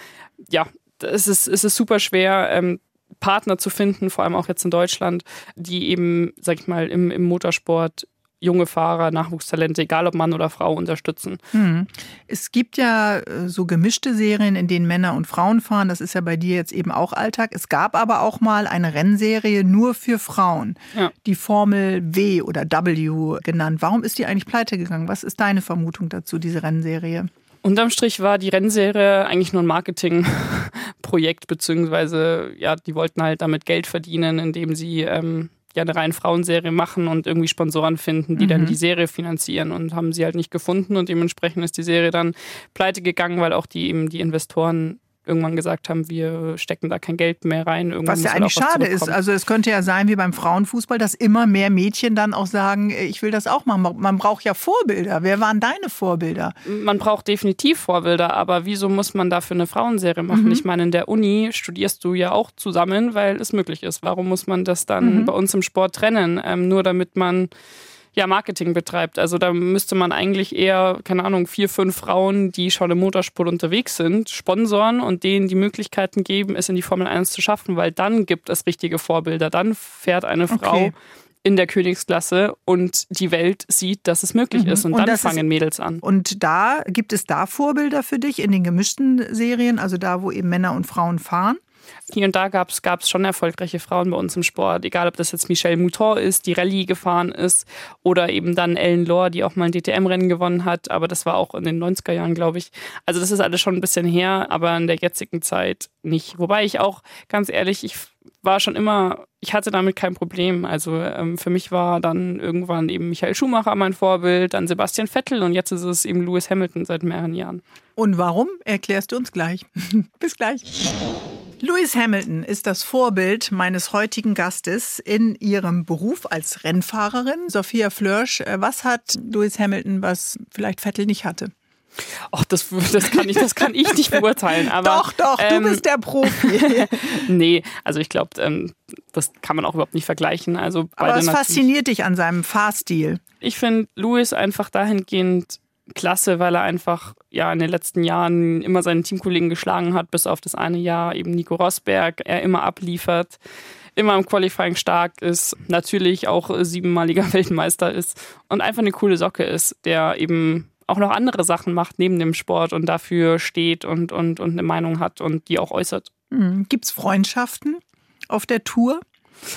ja, es ist, es ist super schwer. Ähm, Partner zu finden, vor allem auch jetzt in Deutschland, die eben, sag ich mal, im, im Motorsport junge Fahrer, Nachwuchstalente, egal ob Mann oder Frau, unterstützen. Hm. Es gibt ja äh, so gemischte Serien, in denen Männer und Frauen fahren. Das ist ja bei dir jetzt eben auch Alltag. Es gab aber auch mal eine Rennserie nur für Frauen, ja. die Formel W oder W genannt. Warum ist die eigentlich pleite gegangen? Was ist deine Vermutung dazu, diese Rennserie? Unterm Strich war die Rennserie eigentlich nur ein Marketingprojekt, beziehungsweise ja, die wollten halt damit Geld verdienen, indem sie ähm, ja eine rein Frauenserie machen und irgendwie Sponsoren finden, die mhm. dann die Serie finanzieren und haben sie halt nicht gefunden und dementsprechend ist die Serie dann pleite gegangen, weil auch die eben die Investoren irgendwann gesagt haben, wir stecken da kein Geld mehr rein. Irgendwann was ja eigentlich was schade ist. Also es könnte ja sein wie beim Frauenfußball, dass immer mehr Mädchen dann auch sagen, ich will das auch machen. Man braucht ja Vorbilder. Wer waren deine Vorbilder? Man braucht definitiv Vorbilder, aber wieso muss man dafür eine Frauenserie machen? Mhm. Ich meine, in der Uni studierst du ja auch zusammen, weil es möglich ist. Warum muss man das dann mhm. bei uns im Sport trennen? Ähm, nur damit man ja, Marketing betreibt. Also da müsste man eigentlich eher, keine Ahnung, vier, fünf Frauen, die schon im Motorsport unterwegs sind, sponsoren und denen die Möglichkeiten geben, es in die Formel 1 zu schaffen, weil dann gibt es richtige Vorbilder. Dann fährt eine Frau okay in der Königsklasse und die Welt sieht, dass es möglich mhm. ist. Und, und dann fangen ist, Mädels an. Und da gibt es da Vorbilder für dich in den gemischten Serien, also da, wo eben Männer und Frauen fahren? Hier und da gab es schon erfolgreiche Frauen bei uns im Sport, egal ob das jetzt Michelle Mouton ist, die Rallye gefahren ist, oder eben dann Ellen Lohr, die auch mal ein DTM-Rennen gewonnen hat, aber das war auch in den 90er Jahren, glaube ich. Also das ist alles schon ein bisschen her, aber in der jetzigen Zeit nicht. Wobei ich auch, ganz ehrlich, ich war schon immer, ich hatte damit kein Problem. Also ähm, für mich war dann irgendwann eben Michael Schumacher mein Vorbild, dann Sebastian Vettel und jetzt ist es eben Lewis Hamilton seit mehreren Jahren. Und warum, erklärst du uns gleich. Bis gleich. Lewis Hamilton ist das Vorbild meines heutigen Gastes in ihrem Beruf als Rennfahrerin. Sophia Flörsch, äh, was hat Lewis Hamilton, was vielleicht Vettel nicht hatte? Ach, das, das, kann ich, das kann ich nicht beurteilen. Aber, doch, doch, ähm, du bist der Profi. nee, also ich glaube, ähm, das kann man auch überhaupt nicht vergleichen. Also aber was fasziniert dich an seinem Fahrstil? Ich finde Lewis einfach dahingehend klasse, weil er einfach ja in den letzten Jahren immer seinen Teamkollegen geschlagen hat, bis auf das eine Jahr eben Nico Rosberg, er immer abliefert, immer im Qualifying stark ist, natürlich auch siebenmaliger Weltmeister ist und einfach eine coole Socke ist, der eben auch noch andere Sachen macht neben dem Sport und dafür steht und, und, und eine Meinung hat und die auch äußert. Mhm. Gibt es Freundschaften auf der Tour?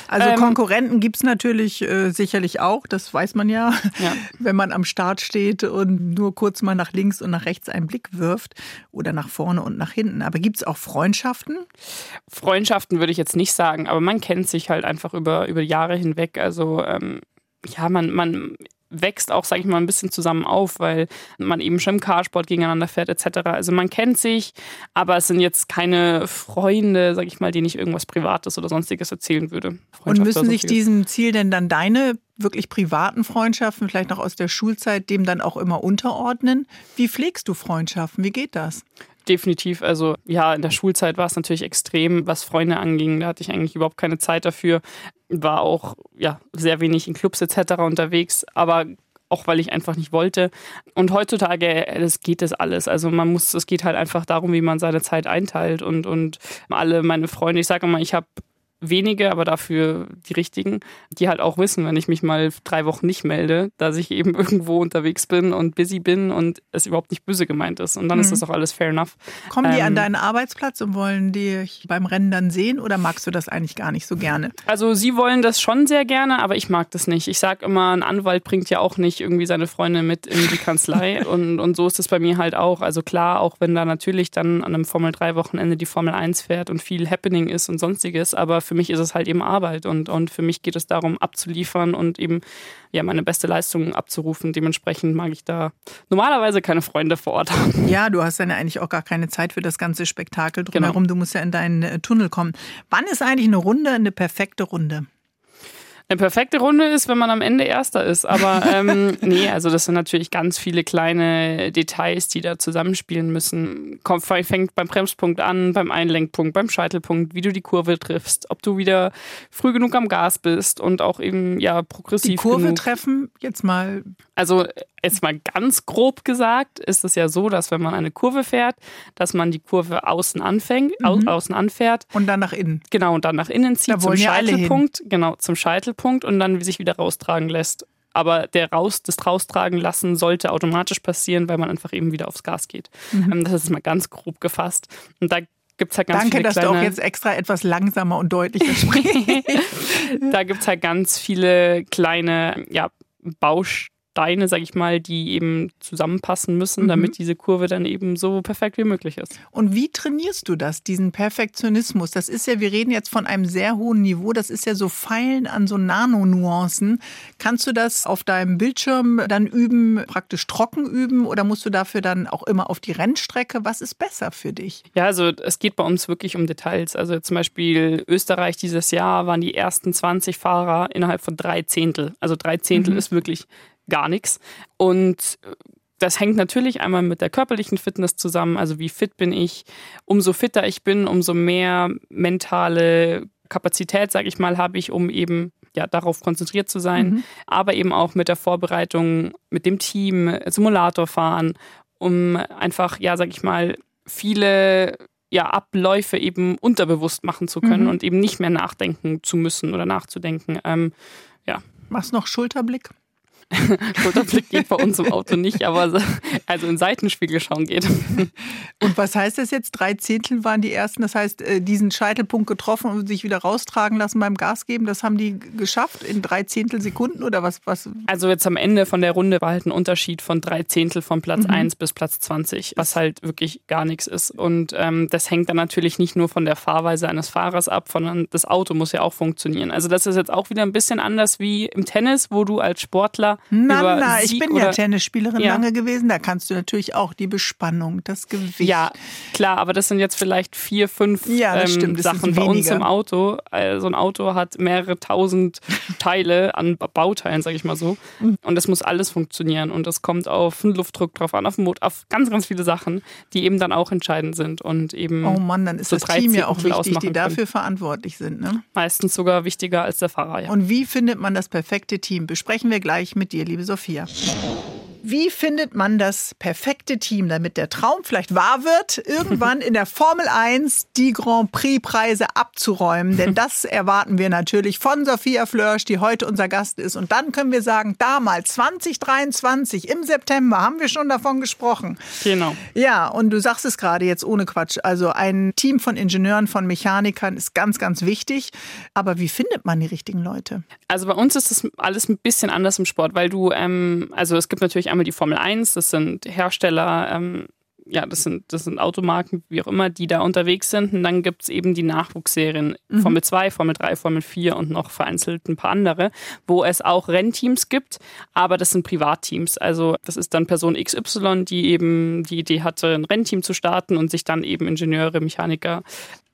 Also ähm, Konkurrenten gibt es natürlich äh, sicherlich auch, das weiß man ja, ja, wenn man am Start steht und nur kurz mal nach links und nach rechts einen Blick wirft oder nach vorne und nach hinten. Aber gibt es auch Freundschaften? Freundschaften würde ich jetzt nicht sagen, aber man kennt sich halt einfach über, über Jahre hinweg. Also ähm, ja, man, man wächst auch, sage ich mal, ein bisschen zusammen auf, weil man eben schon im Carsport gegeneinander fährt etc. Also man kennt sich, aber es sind jetzt keine Freunde, sage ich mal, denen ich irgendwas Privates oder sonstiges erzählen würde. Und müssen sich diesem Ziel denn dann deine wirklich privaten Freundschaften, vielleicht noch aus der Schulzeit, dem dann auch immer unterordnen? Wie pflegst du Freundschaften? Wie geht das? Definitiv. Also ja, in der Schulzeit war es natürlich extrem, was Freunde anging. Da hatte ich eigentlich überhaupt keine Zeit dafür. War auch ja sehr wenig in Clubs etc. unterwegs, aber auch weil ich einfach nicht wollte. Und heutzutage, das geht das alles. Also man muss, es geht halt einfach darum, wie man seine Zeit einteilt und, und alle meine Freunde, ich sage immer, ich habe wenige, aber dafür die richtigen, die halt auch wissen, wenn ich mich mal drei Wochen nicht melde, dass ich eben irgendwo unterwegs bin und busy bin und es überhaupt nicht böse gemeint ist. Und dann mhm. ist das auch alles fair enough. Kommen die ähm, an deinen Arbeitsplatz und wollen dich beim Rennen dann sehen oder magst du das eigentlich gar nicht so gerne? Also sie wollen das schon sehr gerne, aber ich mag das nicht. Ich sage immer, ein Anwalt bringt ja auch nicht irgendwie seine Freunde mit in die Kanzlei und, und so ist es bei mir halt auch. Also klar, auch wenn da natürlich dann an einem Formel 3 Wochenende die Formel 1 fährt und viel Happening ist und sonstiges, aber für mich ist es halt eben Arbeit und, und für mich geht es darum, abzuliefern und eben ja, meine beste Leistung abzurufen. Dementsprechend mag ich da normalerweise keine Freunde vor Ort haben. Ja, du hast dann ja eigentlich auch gar keine Zeit für das ganze Spektakel drumherum. Genau. Du musst ja in deinen äh, Tunnel kommen. Wann ist eigentlich eine Runde eine perfekte Runde? Eine perfekte Runde ist, wenn man am Ende Erster ist. Aber ähm, nee, also das sind natürlich ganz viele kleine Details, die da zusammenspielen müssen. Kommt, fängt beim Bremspunkt an, beim Einlenkpunkt, beim Scheitelpunkt, wie du die Kurve triffst, ob du wieder früh genug am Gas bist und auch eben ja progressiv. Die Kurve genug. treffen, jetzt mal. Also jetzt mal ganz grob gesagt, ist es ja so, dass wenn man eine Kurve fährt, dass man die Kurve außen anfängt, mhm. außen anfährt. Und dann nach innen. Genau, und dann nach innen zieht zum Scheitelpunkt. Genau, zum Scheitelpunkt und dann sich wieder raustragen lässt. Aber der raus, das raustragen lassen sollte automatisch passieren, weil man einfach eben wieder aufs Gas geht. Mhm. Ähm, das ist mal ganz grob gefasst. Und da gibt es halt ganz Danke, viele dass kleine, du auch jetzt extra etwas langsamer und deutlicher sprichst. da gibt es halt ganz viele kleine ja, Baustellen Steine, sag ich mal, die eben zusammenpassen müssen, mhm. damit diese Kurve dann eben so perfekt wie möglich ist. Und wie trainierst du das, diesen Perfektionismus? Das ist ja, wir reden jetzt von einem sehr hohen Niveau, das ist ja so Feilen an so Nanonuancen. Kannst du das auf deinem Bildschirm dann üben, praktisch trocken üben oder musst du dafür dann auch immer auf die Rennstrecke? Was ist besser für dich? Ja, also es geht bei uns wirklich um Details. Also zum Beispiel Österreich dieses Jahr waren die ersten 20 Fahrer innerhalb von drei Zehntel. Also drei Zehntel mhm. ist wirklich gar nichts. Und das hängt natürlich einmal mit der körperlichen Fitness zusammen. Also wie fit bin ich? Umso fitter ich bin, umso mehr mentale Kapazität, sage ich mal, habe ich, um eben ja, darauf konzentriert zu sein. Mhm. Aber eben auch mit der Vorbereitung, mit dem Team, Simulator fahren, um einfach, ja, sage ich mal, viele ja, Abläufe eben unterbewusst machen zu können mhm. und eben nicht mehr nachdenken zu müssen oder nachzudenken. Ähm, ja. Machst noch Schulterblick? Schulterblick geht bei uns im Auto nicht, aber also in Seitenspiegel schauen geht. Und was heißt das jetzt? Drei Zehntel waren die ersten. Das heißt, äh, diesen Scheitelpunkt getroffen und sich wieder raustragen lassen beim Gas geben, das haben die geschafft in drei Zehntel Sekunden oder was? was? Also jetzt am Ende von der Runde war halt ein Unterschied von drei Zehntel von Platz mhm. 1 bis Platz 20, was halt wirklich gar nichts ist. Und ähm, das hängt dann natürlich nicht nur von der Fahrweise eines Fahrers ab, sondern das Auto muss ja auch funktionieren. Also das ist jetzt auch wieder ein bisschen anders wie im Tennis, wo du als Sportler na, über na, ich bin ja Tennisspielerin ja. lange gewesen. Da kannst du natürlich auch die Bespannung, das Gewicht. Ja, klar, aber das sind jetzt vielleicht vier, fünf ja, ähm, stimmt, Sachen bei uns im Auto. Also ein Auto hat mehrere tausend Teile an Bauteilen, sage ich mal so. Mhm. Und das muss alles funktionieren. Und das kommt auf den Luftdruck drauf an, auf den Motor, auf ganz, ganz viele Sachen, die eben dann auch entscheidend sind. Und eben oh Mann, dann ist so das Team ja auch wichtig, die dafür können. verantwortlich sind. Ne? Meistens sogar wichtiger als der Fahrer, ja. Und wie findet man das perfekte Team? Besprechen wir gleich mit mit dir, liebe Sophia. Wie findet man das perfekte Team, damit der Traum vielleicht wahr wird, irgendwann in der Formel 1 die Grand Prix-Preise abzuräumen? Denn das erwarten wir natürlich von Sophia Flörsch, die heute unser Gast ist. Und dann können wir sagen, damals, 2023, im September, haben wir schon davon gesprochen. Genau. Ja, und du sagst es gerade jetzt ohne Quatsch. Also ein Team von Ingenieuren, von Mechanikern ist ganz, ganz wichtig. Aber wie findet man die richtigen Leute? Also bei uns ist das alles ein bisschen anders im Sport, weil du, ähm, also es gibt natürlich einmal die Formel 1, das sind Hersteller, ähm, ja, das sind, das sind Automarken, wie auch immer, die da unterwegs sind. Und dann gibt es eben die Nachwuchsserien mhm. Formel 2, Formel 3, Formel 4 und noch vereinzelt ein paar andere, wo es auch Rennteams gibt, aber das sind Privatteams. Also das ist dann Person XY, die eben die Idee hatte, ein Rennteam zu starten und sich dann eben Ingenieure, Mechaniker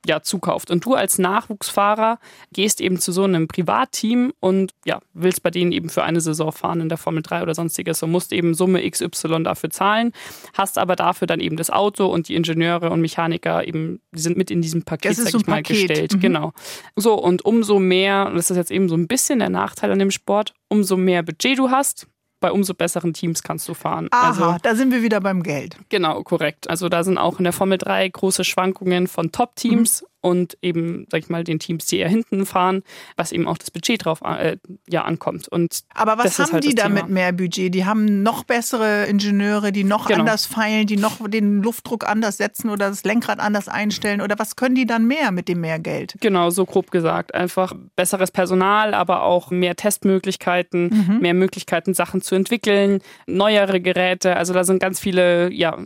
ja, zukauft. Und du als Nachwuchsfahrer gehst eben zu so einem Privatteam und ja, willst bei denen eben für eine Saison fahren in der Formel 3 oder sonstiges und musst eben Summe XY dafür zahlen, hast aber dafür dann eben das Auto und die Ingenieure und Mechaniker eben, die sind mit in diesem Paket, sag so ich mal, Paket. gestellt. Mhm. Genau. So, und umso mehr, und das ist jetzt eben so ein bisschen der Nachteil an dem Sport, umso mehr Budget du hast, bei umso besseren Teams kannst du fahren. Aha, also, da sind wir wieder beim Geld. Genau, korrekt. Also da sind auch in der Formel 3 große Schwankungen von Top-Teams. Mhm und eben, sag ich mal, den Teams, die eher hinten fahren, was eben auch das Budget drauf äh, ja, ankommt. Und Aber was haben halt die da mit mehr Budget? Die haben noch bessere Ingenieure, die noch genau. anders feilen, die noch den Luftdruck anders setzen oder das Lenkrad anders einstellen oder was können die dann mehr mit dem mehr Geld? Genau, so grob gesagt. Einfach besseres Personal, aber auch mehr Testmöglichkeiten, mhm. mehr Möglichkeiten, Sachen zu entwickeln, neuere Geräte. Also da sind ganz viele, ja,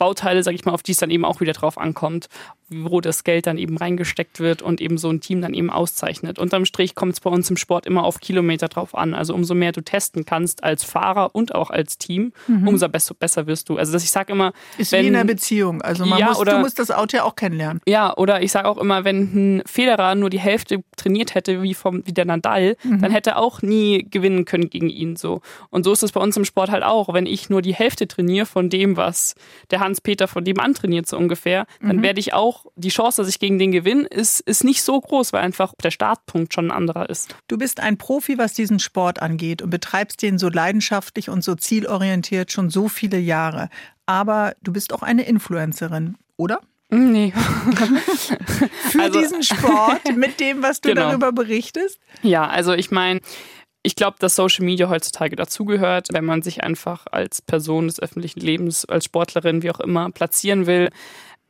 Bauteile, sage ich mal, auf die es dann eben auch wieder drauf ankommt, wo das Geld dann eben reingesteckt wird und eben so ein Team dann eben auszeichnet. Unterm Strich kommt es bei uns im Sport immer auf Kilometer drauf an. Also umso mehr du testen kannst als Fahrer und auch als Team, mhm. umso besser, wirst du. Also dass ich sage immer, ist wenn, wie in einer Beziehung. Also man ja, muss, oder, du musst das Auto ja auch kennenlernen. Ja, oder ich sage auch immer, wenn ein Federer nur die Hälfte trainiert hätte wie vom wie der Nadal, mhm. dann hätte er auch nie gewinnen können gegen ihn so. Und so ist es bei uns im Sport halt auch. Wenn ich nur die Hälfte trainiere von dem, was der Hans-Peter von dem antrainiert, so ungefähr, dann mhm. werde ich auch, die Chance, dass ich gegen den gewinne, ist, ist nicht so groß, weil einfach der Startpunkt schon ein anderer ist. Du bist ein Profi, was diesen Sport angeht und betreibst den so leidenschaftlich und so zielorientiert schon so viele Jahre. Aber du bist auch eine Influencerin, oder? Nee. Für also, diesen Sport, mit dem, was du genau. darüber berichtest? Ja, also ich meine, ich glaube, dass Social Media heutzutage dazugehört, wenn man sich einfach als Person des öffentlichen Lebens, als Sportlerin, wie auch immer, platzieren will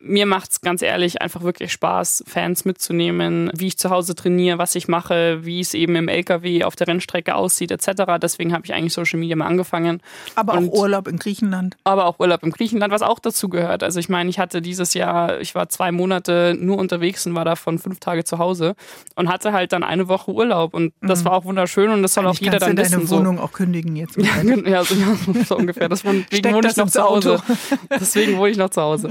mir macht es ganz ehrlich einfach wirklich Spaß, Fans mitzunehmen, wie ich zu Hause trainiere, was ich mache, wie es eben im LKW auf der Rennstrecke aussieht, etc. Deswegen habe ich eigentlich Social Media mal angefangen. Aber Und, auch Urlaub in Griechenland. Aber auch Urlaub in Griechenland, was auch dazu gehört. Also ich meine, ich hatte dieses Jahr, ich war zwei Monate nur unterwegs und war davon fünf Tage zu Hause und hatte halt dann eine Woche Urlaub und das mhm. war auch wunderschön und das soll Eigentlich auch jeder dann du deine wissen. Wohnung so. auch kündigen jetzt. ja, so, ja, so ungefähr. Deswegen wohne ich noch zu Hause. Deswegen wohne ich noch zu Hause.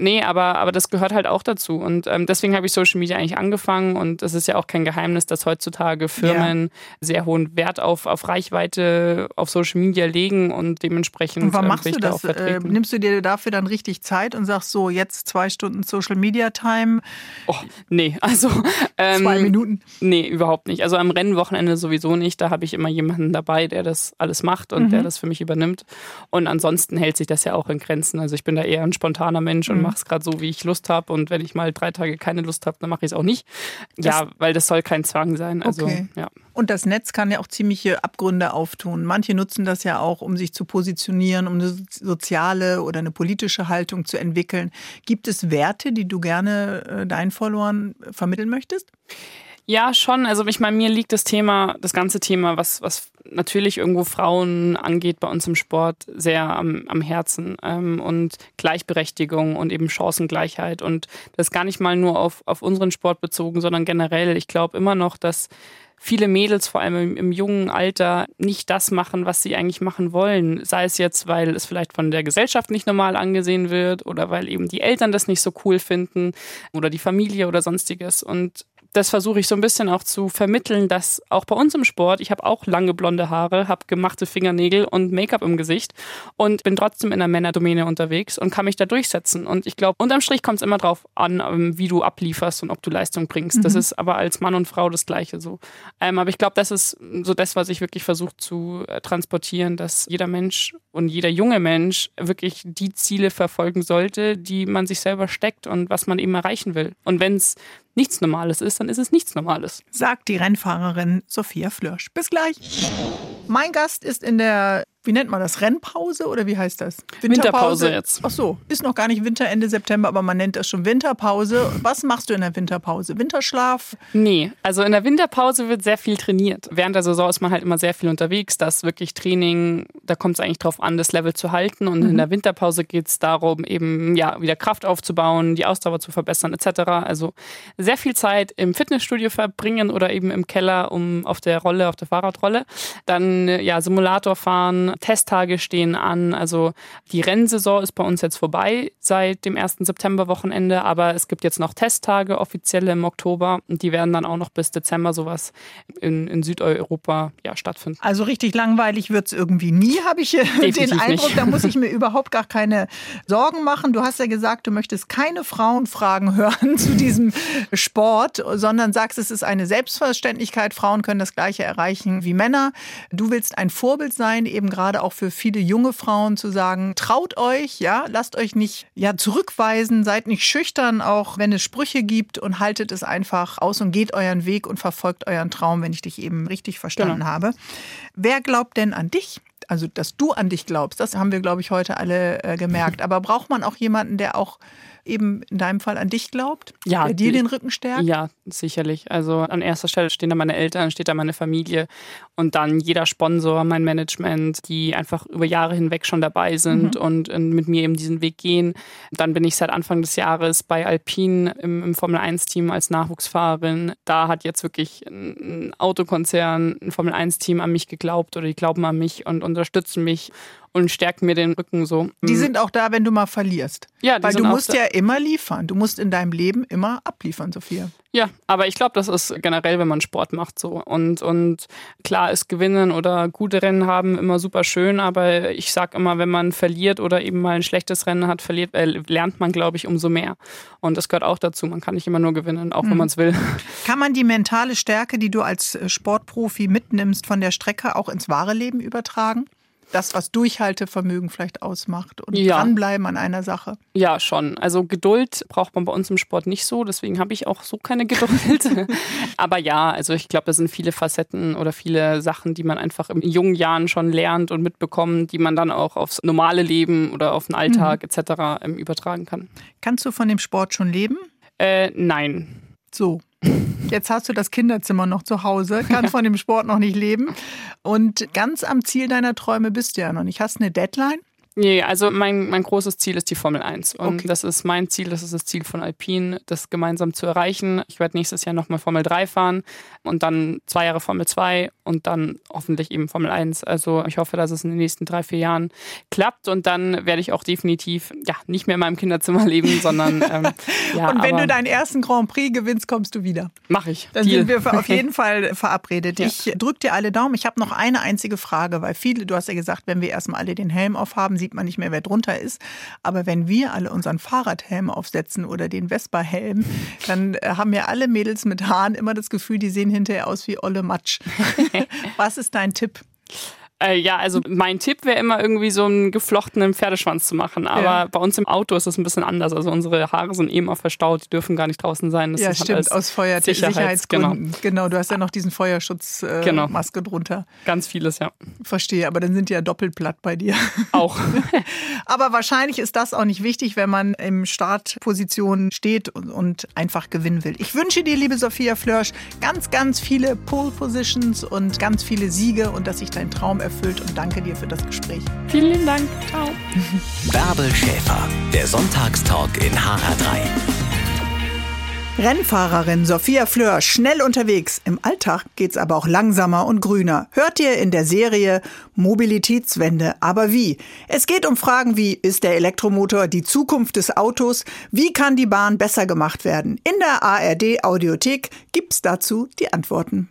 Nee, aber, aber das gehört halt auch dazu. Und ähm, deswegen habe ich Social Media eigentlich angefangen. Und es ist ja auch kein Geheimnis, dass heutzutage Firmen ja. sehr hohen Wert auf, auf Reichweite auf Social Media legen und dementsprechend. Und wann ähm, machst du das? Da äh, nimmst du dir dafür dann richtig Zeit und sagst so, jetzt zwei Stunden Social Media Time? Oh, nee, also. Ähm, zwei Minuten? Nee, überhaupt nicht. Also am Rennwochenende sowieso nicht. Da habe ich immer jemanden dabei, der das alles macht und mhm. der das für mich übernimmt. Und ansonsten hält sich das ja auch in Grenzen. Also ich bin da eher ein spontaner Mensch und mhm. mache es gerade Fahrrad so, wie ich Lust habe. Und wenn ich mal drei Tage keine Lust habe, dann mache ich es auch nicht. Das ja, weil das soll kein Zwang sein. Also, okay. ja. Und das Netz kann ja auch ziemliche Abgründe auftun. Manche nutzen das ja auch, um sich zu positionieren, um eine soziale oder eine politische Haltung zu entwickeln. Gibt es Werte, die du gerne äh, deinen Followern vermitteln möchtest? Ja, schon. Also ich meine, mir liegt das Thema, das ganze Thema, was, was natürlich irgendwo Frauen angeht bei uns im Sport, sehr am, am Herzen. Ähm, und Gleichberechtigung und eben Chancengleichheit. Und das gar nicht mal nur auf, auf unseren Sport bezogen, sondern generell. Ich glaube immer noch, dass viele Mädels, vor allem im, im, jungen Alter, nicht das machen, was sie eigentlich machen wollen. Sei es jetzt, weil es vielleicht von der Gesellschaft nicht normal angesehen wird oder weil eben die Eltern das nicht so cool finden oder die Familie oder sonstiges. Und das versuche ich so ein bisschen auch zu vermitteln, dass auch bei uns im Sport, ich habe auch lange blonde Haare, habe gemachte Fingernägel und Make-up im Gesicht und bin trotzdem in der Männerdomäne unterwegs und kann mich da durchsetzen. Und ich glaube, unterm Strich kommt es immer drauf an, ähm, wie du ablieferst und ob du Leistung bringst. Mhm. Das ist aber als Mann und Frau das Gleiche so. Ähm, aber ich glaube, das ist so das, was ich wirklich versuche zu äh, transportieren, dass jeder Mensch und jeder junge Mensch wirklich die Ziele verfolgen sollte, die man sich selber steckt und was man eben erreichen will. Und wenn es nichts Normales ist, dann ist es nichts Normales. Sagt die Rennfahrerin Sophia Flörsch. Bis gleich. Mein Gast ist in der wie nennt man das? Rennpause oder wie heißt das? Winterpause, Winterpause jetzt. Ach so, ist noch gar nicht Winter Ende September, aber man nennt das schon Winterpause. Was machst du in der Winterpause? Winterschlaf? Nee, also in der Winterpause wird sehr viel trainiert. Während der Saison ist man halt immer sehr viel unterwegs. Das wirklich Training, da kommt es eigentlich drauf an, das Level zu halten. Und mhm. in der Winterpause geht es darum, eben ja wieder Kraft aufzubauen, die Ausdauer zu verbessern etc. Also sehr viel Zeit im Fitnessstudio verbringen oder eben im Keller, um auf der Rolle, auf der Fahrradrolle. Dann ja Simulator fahren Testtage stehen an. Also die Rennsaison ist bei uns jetzt vorbei seit dem 1. September-Wochenende, aber es gibt jetzt noch Testtage offizielle im Oktober und die werden dann auch noch bis Dezember sowas in, in Südeuropa ja, stattfinden. Also richtig langweilig wird es irgendwie nie, habe ich Definitiv den Eindruck. Nicht. Da muss ich mir überhaupt gar keine Sorgen machen. Du hast ja gesagt, du möchtest keine Frauenfragen hören zu diesem Sport, sondern sagst, es ist eine Selbstverständlichkeit. Frauen können das Gleiche erreichen wie Männer. Du willst ein Vorbild sein, eben gerade gerade auch für viele junge Frauen zu sagen, traut euch, ja, lasst euch nicht ja, zurückweisen, seid nicht schüchtern, auch wenn es Sprüche gibt und haltet es einfach aus und geht euren Weg und verfolgt euren Traum, wenn ich dich eben richtig verstanden genau. habe. Wer glaubt denn an dich? Also, dass du an dich glaubst, das haben wir, glaube ich, heute alle äh, gemerkt. Aber braucht man auch jemanden, der auch eben in deinem Fall an dich glaubt, ja, der dir den Rücken stärkt? Ja, sicherlich. Also an erster Stelle stehen da meine Eltern, steht da meine Familie und dann jeder Sponsor, mein Management, die einfach über Jahre hinweg schon dabei sind mhm. und, und, mit mir eben diesen Weg gehen. Dann bin ich seit Anfang des Jahres bei Alpine im, im Formel 1-Team als Nachwuchsfahrerin. Da hat jetzt wirklich ein Autokonzern, ein Formel 1-Team an mich geglaubt oder die glauben an mich und unterstützen mich und stärken mir den Rücken so. Die sind auch da, wenn du mal verlierst. Ja, die Weil du musst ja immer liefern. Du musst in deinem Leben immer abliefern, Sophia. Ja, aber ich glaube, das ist generell, wenn man Sport macht so. Und, und klar ist Gewinnen oder gute Rennen haben immer super schön, aber ich sage immer, wenn man verliert oder eben mal ein schlechtes Rennen hat, verliert, äh, lernt man, glaube ich, umso mehr. Und das gehört auch dazu. Man kann nicht immer nur gewinnen, auch mhm. wenn man es will. Kann man die mentale Stärke, die du als Sportprofi mitnimmst, von der Strecke auch ins wahre Leben übertragen? Das, was Durchhaltevermögen vielleicht ausmacht und ja. dranbleiben an einer Sache. Ja, schon. Also Geduld braucht man bei uns im Sport nicht so, deswegen habe ich auch so keine Geduld. Aber ja, also ich glaube, das sind viele Facetten oder viele Sachen, die man einfach in jungen Jahren schon lernt und mitbekommt, die man dann auch aufs normale Leben oder auf den Alltag mhm. etc. Ähm, übertragen kann. Kannst du von dem Sport schon leben? Äh, nein. So. Jetzt hast du das Kinderzimmer noch zu Hause, kannst von dem Sport noch nicht leben. Und ganz am Ziel deiner Träume bist du ja noch nicht. Hast du eine Deadline? Nee, also mein, mein großes Ziel ist die Formel 1. Und okay. das ist mein Ziel, das ist das Ziel von Alpine, das gemeinsam zu erreichen. Ich werde nächstes Jahr nochmal Formel 3 fahren und dann zwei Jahre Formel 2 und dann hoffentlich eben Formel 1. Also ich hoffe, dass es in den nächsten drei, vier Jahren klappt und dann werde ich auch definitiv ja nicht mehr in meinem Kinderzimmer leben, sondern ähm, ja. Und wenn du deinen ersten Grand Prix gewinnst, kommst du wieder. Mach ich. Dann Deal. sind wir auf jeden Fall verabredet. Ja. Ich drücke dir alle Daumen. Ich habe noch eine einzige Frage, weil viele, du hast ja gesagt, wenn wir erstmal alle den Helm aufhaben, sieht man nicht mehr, wer drunter ist. Aber wenn wir alle unseren Fahrradhelm aufsetzen oder den Vespa-Helm, dann äh, haben ja alle Mädels mit Haaren immer das Gefühl, die sehen hinterher aus wie Olle Matsch. Was ist dein Tipp? Äh, ja, also mein Tipp wäre immer irgendwie so einen geflochtenen Pferdeschwanz zu machen. Aber ja. bei uns im Auto ist das ein bisschen anders. Also unsere Haare sind eben auch verstaut, die dürfen gar nicht draußen sein. Das ja, halt stimmt, aus Feuer Sicherheitsgründen. Genau. genau, du hast ja noch diesen Feuerschutzmaske äh, genau. drunter. Ganz vieles, ja. Verstehe, aber dann sind die ja doppelt platt bei dir. Auch. aber wahrscheinlich ist das auch nicht wichtig, wenn man im Startposition steht und, und einfach gewinnen will. Ich wünsche dir, liebe Sophia Flörsch, ganz, ganz viele Pole Positions und ganz viele Siege und dass sich dein Traum erfüllt und danke dir für das Gespräch. Vielen Dank. Ciao. Bärbel Schäfer, der Sonntagstalk in HR3. Rennfahrerin Sophia Fleur, schnell unterwegs. Im Alltag geht's aber auch langsamer und grüner. Hört ihr in der Serie Mobilitätswende. Aber wie? Es geht um Fragen wie, ist der Elektromotor die Zukunft des Autos? Wie kann die Bahn besser gemacht werden? In der ARD Audiothek gibt's dazu die Antworten.